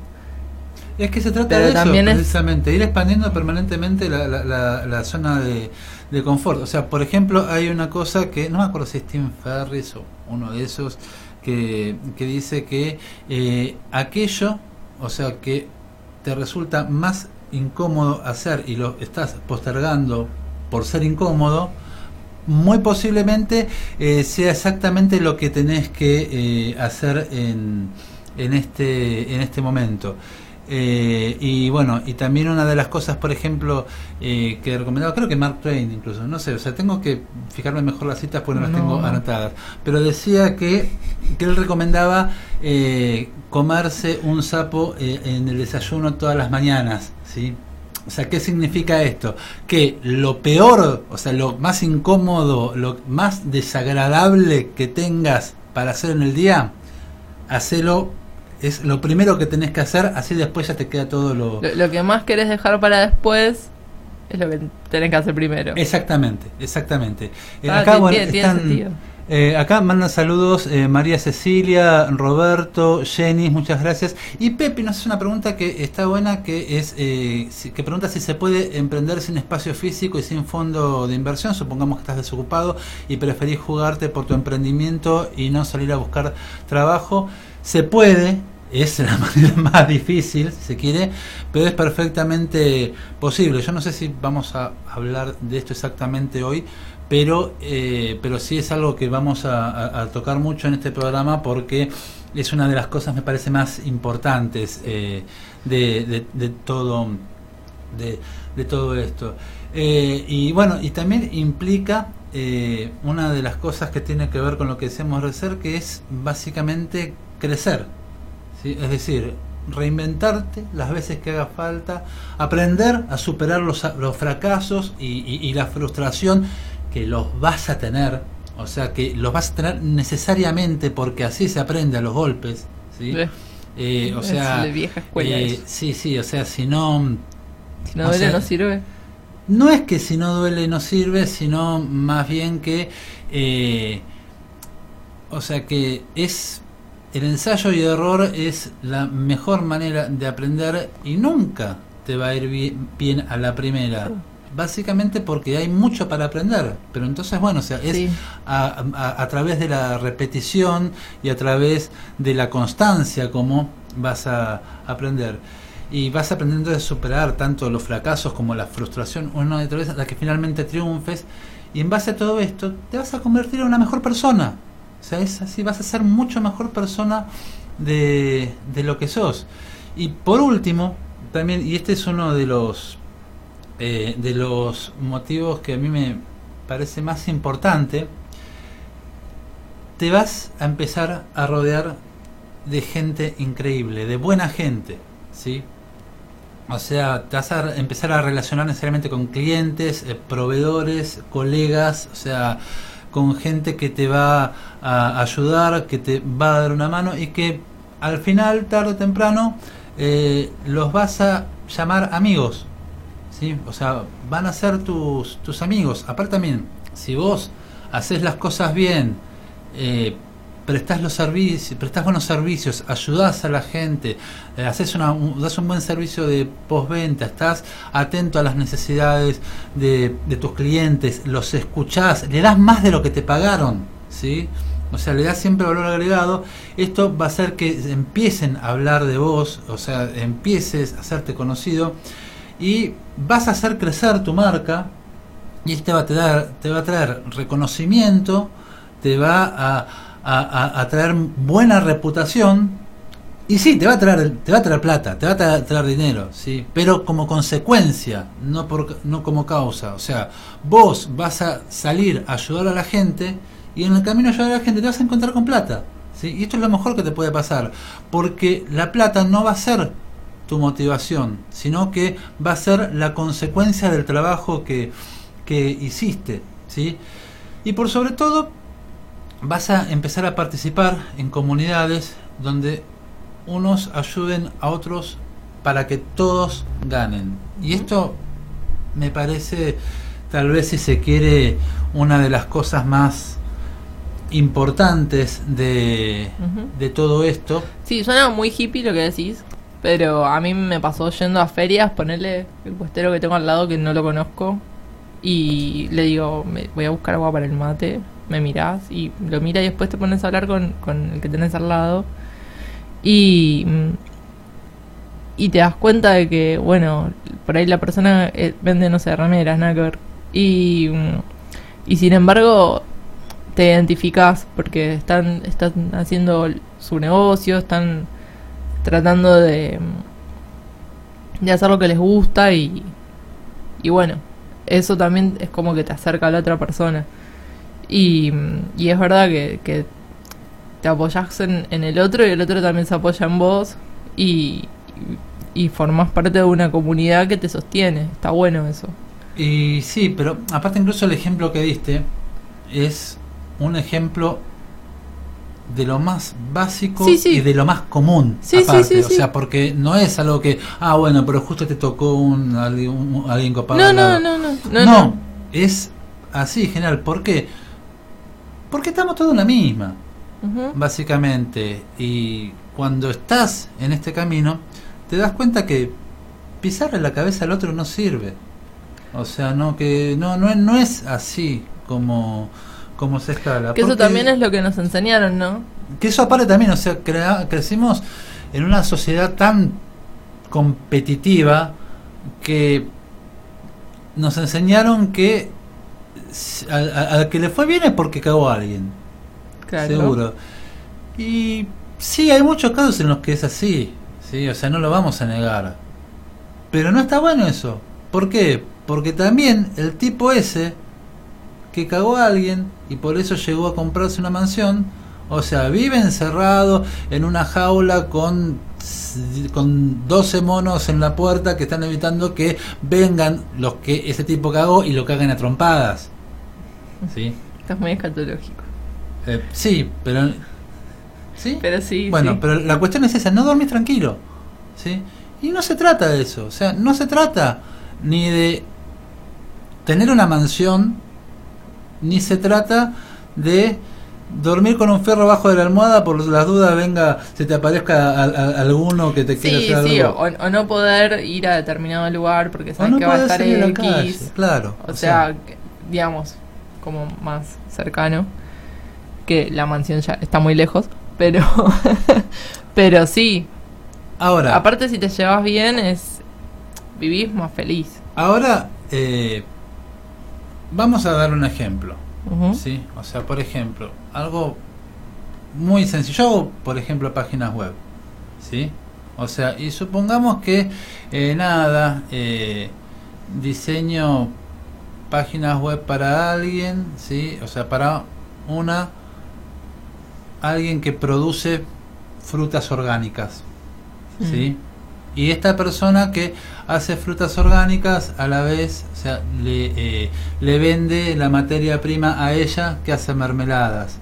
Es que se trata Pero de eso, también es- precisamente, ir expandiendo permanentemente la, la- la- la zona de, de confort. O sea, por ejemplo, hay una cosa que, no me acuerdo si es Tim Ferris o uno de esos, que, que dice que eh, aquello, o sea, que te resulta más incómodo hacer y lo estás postergando por ser incómodo, muy posiblemente eh, sea exactamente lo que tenés que eh, hacer en, en, este, en este momento. Eh, y bueno, y también una de las cosas, por ejemplo, eh, que recomendaba, creo que Mark Twain incluso, no sé, o sea, tengo que fijarme mejor las citas porque no, las tengo anotadas, pero decía que, que él recomendaba eh, comerse un sapo en el desayuno todas las mañanas, ¿sí? O sea, ¿qué significa esto? Que lo peor, o sea, lo más incómodo, lo más desagradable que tengas para hacer en el día, hacelo es lo primero que tenés que hacer, así después ya te queda todo lo... Lo, que más querés dejar para después es lo que tenés que hacer primero. Exactamente, exactamente. Eh, ah, acá, bueno, eh, acá mandan saludos eh, María Cecilia, Roberto, Jenny, muchas gracias. Y Pepe nos hace una pregunta que está buena, que es que pregunta si se puede emprender sin espacio físico y sin fondo de inversión. Supongamos que estás desocupado y preferís jugarte por tu emprendimiento y no salir a buscar trabajo. Se puede, es la [laughs] manera más difícil, si se quiere, pero es perfectamente posible. Yo no sé si vamos a hablar de esto exactamente hoy, pero, eh, pero sí es algo que vamos a, tocar mucho en este programa porque es una de las cosas, me parece, más importantes eh, de, de, todo, de, todo esto. Eh, y bueno, y también implica una de las cosas que tiene que ver con lo que decíamos de que es básicamente crecer. Es decir, reinventarte las veces que haga falta, aprender a superar los, los fracasos y, la frustración que los vas a tener, o sea, que los vas a tener necesariamente porque así se aprende a los golpes. ¿sí? Eh, o sea, vieja escuela eh, sí, sí, o sea, si no... Si no duele, no sirve. No es que si no duele no sirve, sino más bien que... Eh, o sea que es el ensayo y error es la mejor manera de aprender y nunca te va a ir bien, a la primera. Básicamente porque hay mucho para aprender, pero entonces bueno, o sea, es a, través de la repetición y a través de la constancia como vas a aprender. Y vas aprendiendo a superar tanto los fracasos como la frustración una y otra vez hasta que finalmente triunfes. Y en base a todo esto te vas a convertir en una mejor persona sea, es así, vas a ser mucho mejor persona de, lo que sos. Y por último, también, y este es uno de los, eh, de los motivos que a mí me parece más importante, te vas a empezar a rodear de gente increíble, de buena gente, ¿sí? O sea, te vas a empezar a relacionar necesariamente con clientes, eh, proveedores, colegas, o sea, con gente que te va a ayudar, que te va a dar una mano y que al final, tarde o temprano, eh, los vas a llamar amigos. ¿sí? O sea, van a ser tus, tus amigos. Aparte también, si vos haces las cosas bien, eh, prestás los servicios, prestás buenos servicios, ayudás a la gente, eh, haces una, un, das un buen servicio de postventa, estás atento a las necesidades de, tus clientes, los escuchás, le das más de lo que te pagaron, ¿sí? O sea, le das siempre valor agregado. Esto va a hacer que empiecen a hablar de vos, o sea, empieces a hacerte conocido y vas a hacer crecer tu marca y esto va a, dar, te va a traer reconocimiento, te va a a, traer buena reputación y sí, te va a traer, te va a traer plata, te va a traer, dinero, sí, pero como consecuencia, no por, no como causa. O sea, vos vas a salir a ayudar a la gente y en el camino ayudar a la gente te vas a encontrar con plata, sí. Y esto es lo mejor que te puede pasar, porque la plata no va a ser tu motivación, sino que va a ser la consecuencia del trabajo que, que hiciste, sí. Y por sobre todo vas a empezar a participar en comunidades donde unos ayuden a otros para que todos ganen. Y esto me parece, tal vez si se quiere, una de las cosas más importantes de, de todo esto. Sí, suena muy hippie lo que decís, pero a mí me pasó yendo a ferias, ponerle el puestero que tengo al lado que no lo conozco y le digo, me voy a buscar agua para el mate me mirás y lo mira y después te pones a hablar con, el que tenés al lado y, mm, y te das cuenta de que, bueno, por ahí la persona eh, vende, no sé, rameras, nada que ver. Y, mm, y sin embargo, te identificas porque están, están haciendo su negocio, están tratando de, de hacer lo que les gusta y, y bueno, eso también es como que te acerca a la otra persona. Y, y es verdad que, que te apoyas en, en el otro y el otro también se apoya en vos y, y formas parte de una comunidad que te sostiene. Está bueno eso. Y sí, pero aparte incluso el ejemplo que diste es un ejemplo de lo más básico Sí, sí. y de lo más común. Sí, aparte. o sea, porque no es algo que, ah, bueno, pero justo te tocó un, alguien, un- alguien copado. No, al no, lado. no, no, No, no, no. es así, general. ¿Por qué? Porque estamos todos en la misma, básicamente. Y cuando estás en este camino, te das cuenta que pisarle la cabeza al otro no sirve. O sea, no que no no, es- no es así como como se escala. Que eso también es lo que nos enseñaron, ¿no? que eso aparte también, o sea, crea- crecimos en una sociedad tan competitiva que nos enseñaron que al, que le fue bien es porque cagó a alguien, Claro. seguro. Y sí, hay muchos casos en los que es así, sí, o sea, no lo vamos a negar. Pero no está bueno eso. ¿Por qué? Porque también el tipo ese que cagó a alguien y por eso llegó a comprarse una mansión, o sea, vive encerrado en una jaula con con 12 monos en la puerta que están evitando que vengan los que ese tipo cagó y lo caguen a trompadas. ¿Sí? Estás muy escatológico. Eh, sí, pero ¿Sí? Pero sí, Bueno, sí. pero la cuestión es esa, no dormís tranquilo. ¿Sí? Y no se trata de eso, o sea, no se trata ni de tener una mansión, ni se trata de dormir con un ferro abajo de la almohada por las dudas venga, se te aparezca a- a- alguno que te quiera Sí, hacer sí, algo. o, o no poder ir a determinado lugar porque O sabes no que va a estar a la X. claro. O sea, que- digamos, como más cercano, que la mansión ya está muy lejos, pero [laughs] pero sí, ahora, aparte si te llevas bien es vivís más feliz. ahora eh, vamos a dar un ejemplo. Sí, o sea, por ejemplo, algo muy sencillo, yo hago, por ejemplo, páginas web, ¿sí? O sea, y supongamos que, eh, nada, eh, diseño páginas web para alguien, ¿sí? O sea, para una, alguien que produce frutas orgánicas, ¿sí? Y esta persona que hace frutas orgánicas a la vez, o sea, le, eh, le vende la materia prima a ella que hace mermeladas.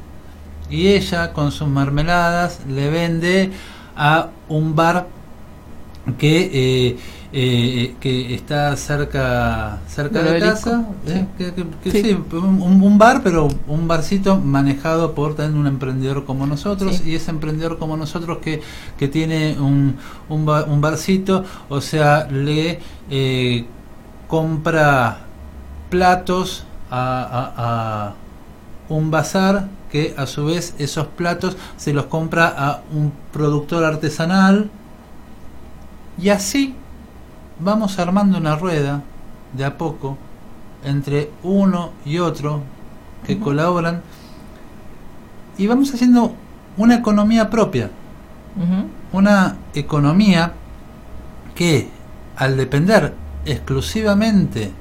Y ella con sus mermeladas le vende a un bar que, eh, eh, que está cerca cerca ¿Del de casa. ¿eh? Que- que- que Sí. sí, un, un bar, pero un barcito manejado por también un emprendedor como nosotros. Y ese emprendedor como nosotros que, que tiene un, un, ba- un barcito, o sea, le eh, compra platos a, a- a un bazar que a su vez esos platos se los compra a un productor artesanal y así vamos armando una rueda de a poco entre uno y otro que colaboran y vamos haciendo una economía propia una economía que al depender exclusivamente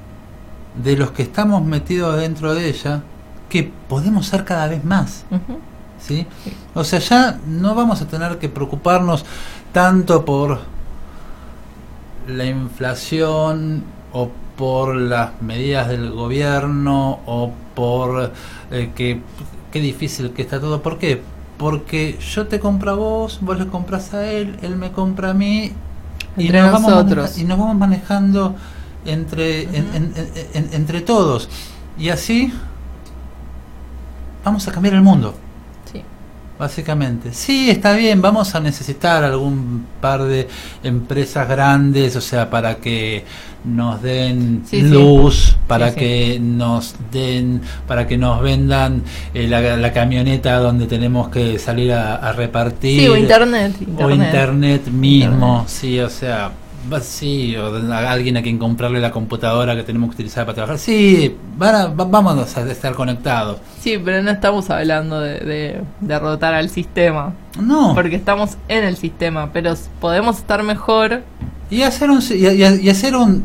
de los que estamos metidos dentro de ella, que podemos ser cada vez más, Ujú. ¿sí? O sea, ya no vamos a tener que preocuparnos tanto por la inflación o por las medidas del gobierno o por eh, que qué difícil que está todo. ¿Por qué? Porque yo te compro a vos, vos le compras a él, él me compra a mí y Entre nos, vamos nosotros. maneja- y nos vamos manejando entre, en- en- en- en- entre todos. Y así vamos a cambiar el mundo. Básicamente, sí, está bien, vamos a necesitar algún par de empresas grandes, o sea, para que nos den Sí, sí. luz, para Sí, que nos den, para que nos vendan eh, la, la camioneta donde tenemos que salir a, a repartir. Sí, o internet. O internet mismo, Internet. sí, o sea, sí, o a alguien a quien comprarle la computadora que tenemos que utilizar para trabajar. Sí, van a- va- vamos a estar conectados. Sí, pero no estamos hablando de, de derrotar al sistema. No, Porque estamos en el sistema, pero podemos estar mejor y hacer un y, y- y hacer un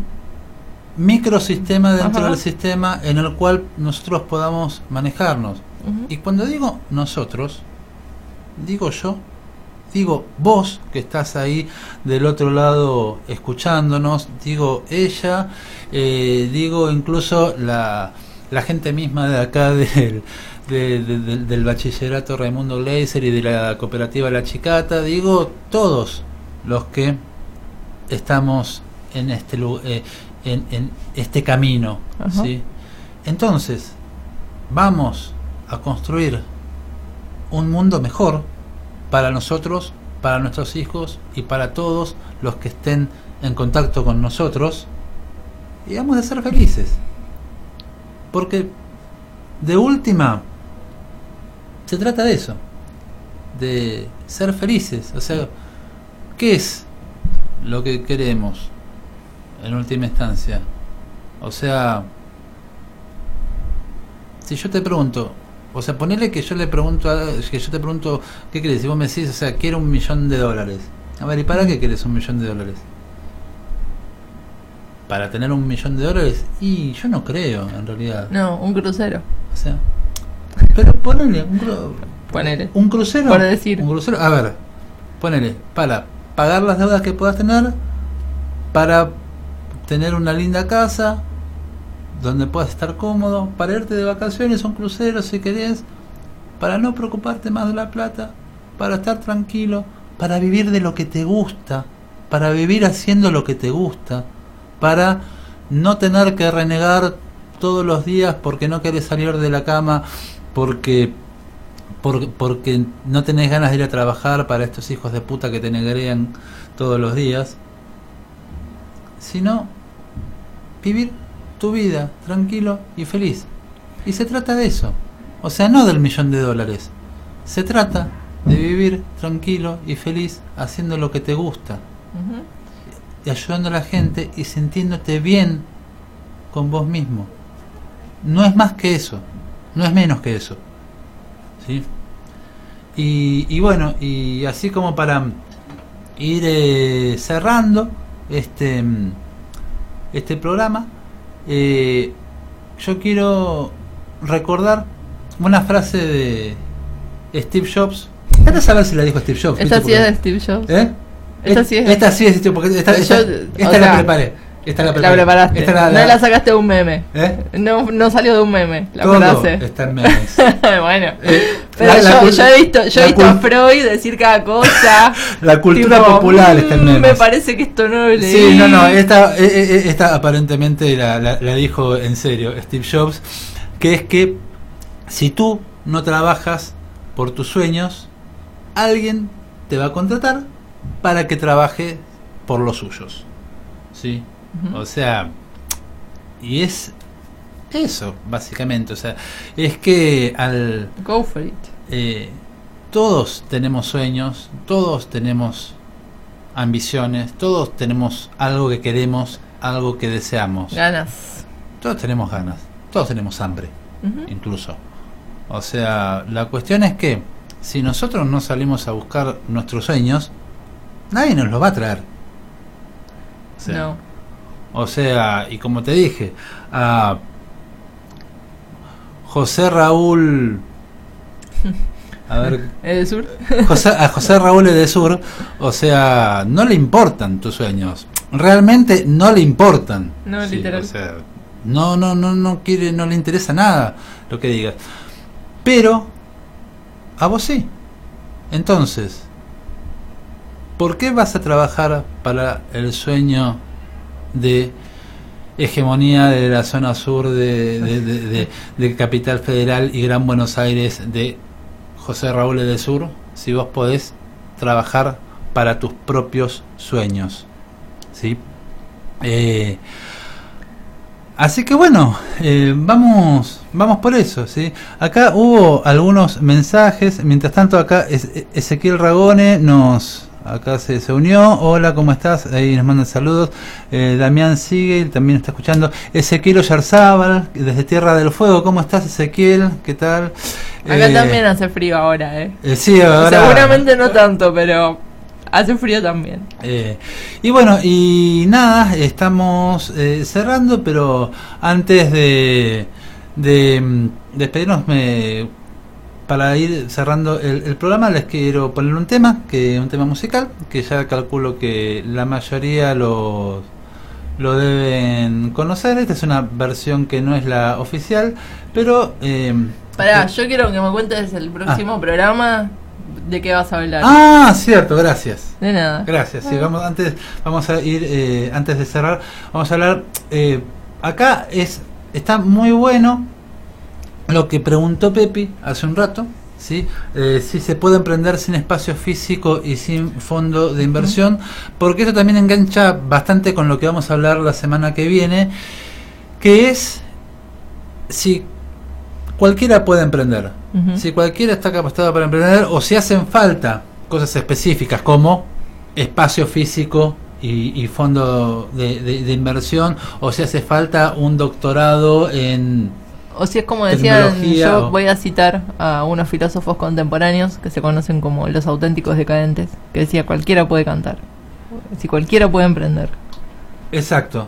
microsistema dentro Ajá. del sistema en el cual nosotros podamos manejarnos. Y cuando digo nosotros, digo yo, digo vos que estás ahí del otro lado escuchándonos, digo ella, eh, digo incluso la, la gente misma de acá [laughs] del, de- de- del- del bachillerato Raimundo Gleiser y de la cooperativa La Chicata, digo todos los que estamos en este eh, en, en este camino. ¿sí? Entonces, vamos a construir un mundo mejor para nosotros, para nuestros hijos y para todos los que estén en contacto con nosotros y vamos a ser felices. Porque de última se trata de eso, de ser felices. O sea, ¿qué es lo que queremos en última instancia? O sea, si yo te pregunto, o sea, ponele que yo le pregunto, a- que yo te pregunto, ¿qué querés? Y vos me decís, o sea, quiero un millón de dólares. A ver, ¿y para qué querés un millón de dólares? Para tener un millón de dólares, y yo no creo, en realidad. No, un crucero. O sea, pero ponele un, cru- Ponele. un crucero. Por decir. Un crucero, a ver, ponele, para pagar las deudas que puedas tener, para tener una linda casa, donde puedas estar cómodo, para irte de vacaciones, un crucero si querés, para no preocuparte más de la plata, para estar tranquilo, para vivir de lo que te gusta, para vivir haciendo lo que te gusta, para no tener que renegar todos los días porque no querés salir de la cama, porque por- porque no tenés ganas de ir a trabajar para estos hijos de puta que te negrean todos los días, sino vivir tu vida tranquilo y feliz. Y se trata de eso. O sea, no del millón de dólares. Se trata de vivir tranquilo y feliz haciendo lo que te gusta y ayudando a la gente y sintiéndote bien con vos mismo. No es más que eso, no es menos que eso. ¿Sí? Y, y bueno, y así como para ir eh, cerrando este, este programa, eh, yo quiero recordar una frase de Steve Jobs. Anda a saber si la dijo Steve Jobs. Esta sí es de Steve Jobs. ¿Eh? Esta sí es- Esta sí es Steve, porque esta, esta- Yo- esta la sea, preparé. Esta la La preparaste. Esta la- No la- sacaste de un meme. ¿Eh? No, no salió de un meme. La Todo está en [laughs] memes. bueno. Eh, Pero yo, he visto, yo he visto a Freud decir cada cosa. [laughs] La cultura tipo, popular está en "Mm, memes. Me parece que esto no lo leí. Sí, no, no, esta, eh, eh, esta aparentemente la dijo en serio Steve Jobs, que es que si tú no trabajas por tus sueños, alguien te va a contratar para que trabaje por los suyos. ¿Sí? O sea, y es eso, básicamente. O sea, es que al, Go for it. eh, todos tenemos sueños, todos tenemos ambiciones, todos tenemos algo que queremos, algo que deseamos. Ganas. Todos tenemos ganas, todos tenemos hambre, incluso. O sea, la cuestión es que si nosotros no salimos a buscar nuestros sueños, nadie nos los va a traer. O sea, no. O sea, y como te dije, a José Raúl. A ver, [laughs] ¿El sur? [laughs] José- a José Raúl Edesur, o sea, no le importan tus sueños. Realmente no le importan. No, literal. O sea, no, no, no, no quiere, no le interesa nada lo que digas. Pero a vos sí. Entonces, ¿por qué vas a trabajar para el sueño de hegemonía de la zona sur de, Capital Federal y Gran Buenos Aires de José Raúl de Sur si vos podés trabajar para tus propios sueños? ¿Sí? Eh, Así que bueno, eh, vamos, vamos por eso, ¿sí? Acá hubo algunos mensajes, mientras tanto acá Es- Ezequiel Ragone nos, acá se, se unió, hola, ¿cómo estás? Ahí nos mandan saludos, Eh, Damián Sigel también está escuchando, Ezequiel Oyarzábal, desde Tierra del Fuego, ¿cómo estás Ezequiel? ¿Qué tal? Acá Eh, también hace frío ahora, eh. eh, sí, ahora- Seguramente no tanto, pero Hace frío también. Eh, y bueno, y nada, estamos eh, cerrando, pero antes de, de mm, despedirnos, me, para ir cerrando el, el programa, les quiero poner un tema, que un tema musical, que ya calculo que la mayoría lo, lo deben conocer. Esta es una versión que no es la oficial, pero... Eh, Pará, yo quiero que me cuentes el próximo programa de qué vas a hablar. Ah, cierto, gracias. De nada. Gracias. Sí, vamos antes vamos a ir eh, antes de cerrar, vamos a hablar eh, acá es está muy bueno lo que preguntó Pepi hace un rato, ¿sí? Eh, si se puede emprender sin espacio físico y sin fondo de inversión, porque eso también engancha bastante con lo que vamos a hablar la semana que viene, que es si cualquiera puede emprender, si cualquiera está capacitado para emprender o si hacen falta cosas específicas como espacio físico y, y fondo de, de- de inversión o si hace falta un doctorado en O si es como decían, Tecnología yo o- voy a citar a unos filósofos contemporáneos que se conocen como los auténticos decadentes, que decía cualquiera puede cantar, si cualquiera puede emprender. Exacto.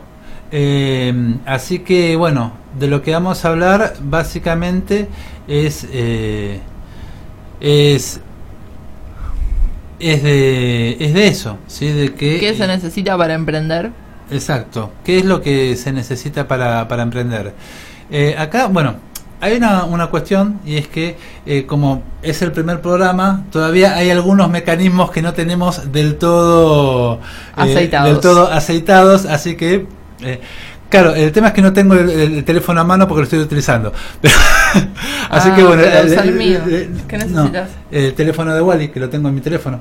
Eh, así que bueno, de lo que vamos a hablar básicamente es eh, es es de es de eso, sí, de que ¿Qué se necesita para emprender? Exacto. ¿Qué es lo que se necesita para, para emprender? Eh, acá, bueno, hay una, una cuestión y es que eh, como es el primer programa, todavía hay algunos mecanismos que no tenemos del todo eh, Aceitados. del todo aceitados, así que eh, claro, el tema es que no tengo el, el teléfono a mano porque lo estoy utilizando. [laughs] así Ah, que bueno, el- mío. ¿Qué no, necesitas? el teléfono de Wally que lo tengo en mi teléfono.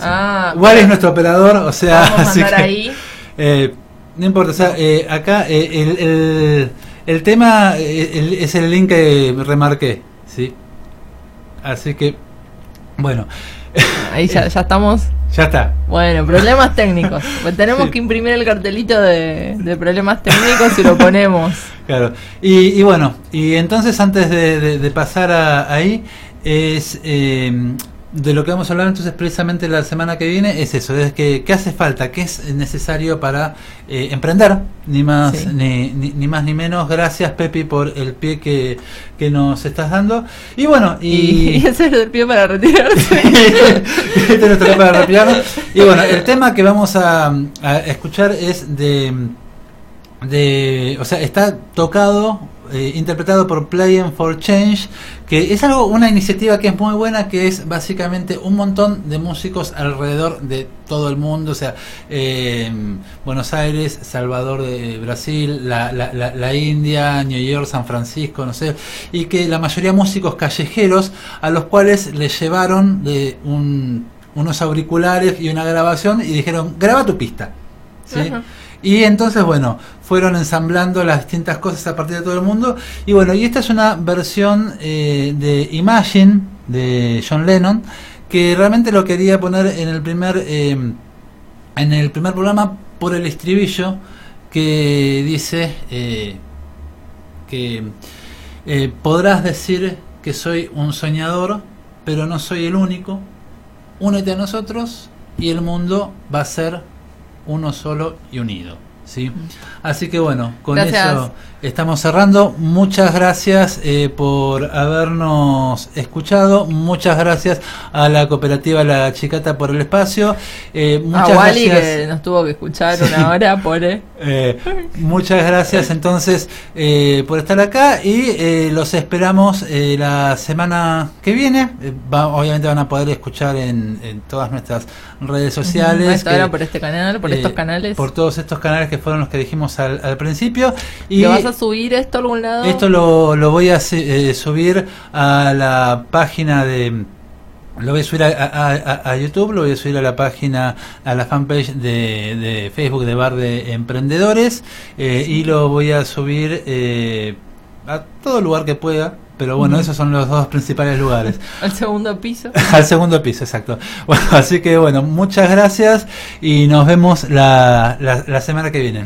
Ah, Wally es nuestro operador, o sea, Vamos a [laughs] así mandar que- ahí. eh, no importa, o sea, eh, acá eh, el, el, tema eh, es el link que remarqué, ¿sí? Así que, bueno, Ahí ya, ya estamos. ya está. Bueno, problemas técnicos. [laughs] Pues tenemos Sí. que imprimir el cartelito de, de problemas técnicos y lo ponemos. [laughs] Claro. Y, y bueno, y entonces antes de, de- de pasar a- ahí, es eh, de lo que vamos a hablar entonces precisamente la semana que viene, es eso, es que qué hace falta, qué es necesario para eh, emprender, ni más, Sí. ni, ni, ni más ni menos. Gracias Pepi por el pie que, que nos estás dando. Y bueno, Y, y... [laughs] ese es el pie para retirarse. [laughs] Este es nuestro de retirarnos. Y bueno, el tema que vamos a, a escuchar es de, de. O sea, está tocado, eh, interpretado por Playing for Change, que es algo, una iniciativa que es muy buena, que es básicamente un montón de músicos alrededor de todo el mundo, o sea, eh, Buenos Aires, Salvador de Brasil, la, la, la, la India, New York, San Francisco, no sé, y que la mayoría músicos callejeros a los cuales le llevaron de un, unos auriculares y una grabación y dijeron, graba tu pista. Y entonces, bueno, fueron ensamblando las distintas cosas a partir de todo el mundo. Y bueno, y esta es una versión eh, de Imagine de John Lennon, que realmente lo quería poner en el primer, eh, en el primer programa por el estribillo que dice eh, que eh, podrás decir que soy un soñador, pero no soy el único. Únete a nosotros y el mundo va a ser uno solo y unido. ¿sí? Así que bueno, con Gracias. eso estamos cerrando. Muchas gracias eh, por habernos escuchado. Muchas gracias a la cooperativa La Chicata por el espacio. Eh, A muchas Wally gracias. que nos tuvo que escuchar Sí. una hora, pobre. [laughs] Eh, muchas gracias entonces eh, por estar acá y eh, los esperamos eh, la semana que viene. Va- obviamente van a poder escuchar en, en todas nuestras redes sociales. Por este canal, por estos canales. Por todos estos canales que fueron los que dijimos al, al principio. Y ¿Lo vas a subir esto a algún lado? esto lo, lo voy a eh, subir a la página de... Lo voy a subir a, a- YouTube, lo voy a subir a la página, a la fanpage de, de Facebook de Bar de Emprendedores eh, y lo voy a subir eh, a todo lugar que pueda. Pero bueno, esos son los dos principales lugares. [laughs] Al segundo piso. [laughs] Al segundo piso, exacto. Bueno, así que bueno, muchas gracias y nos vemos la, la, la semana que viene.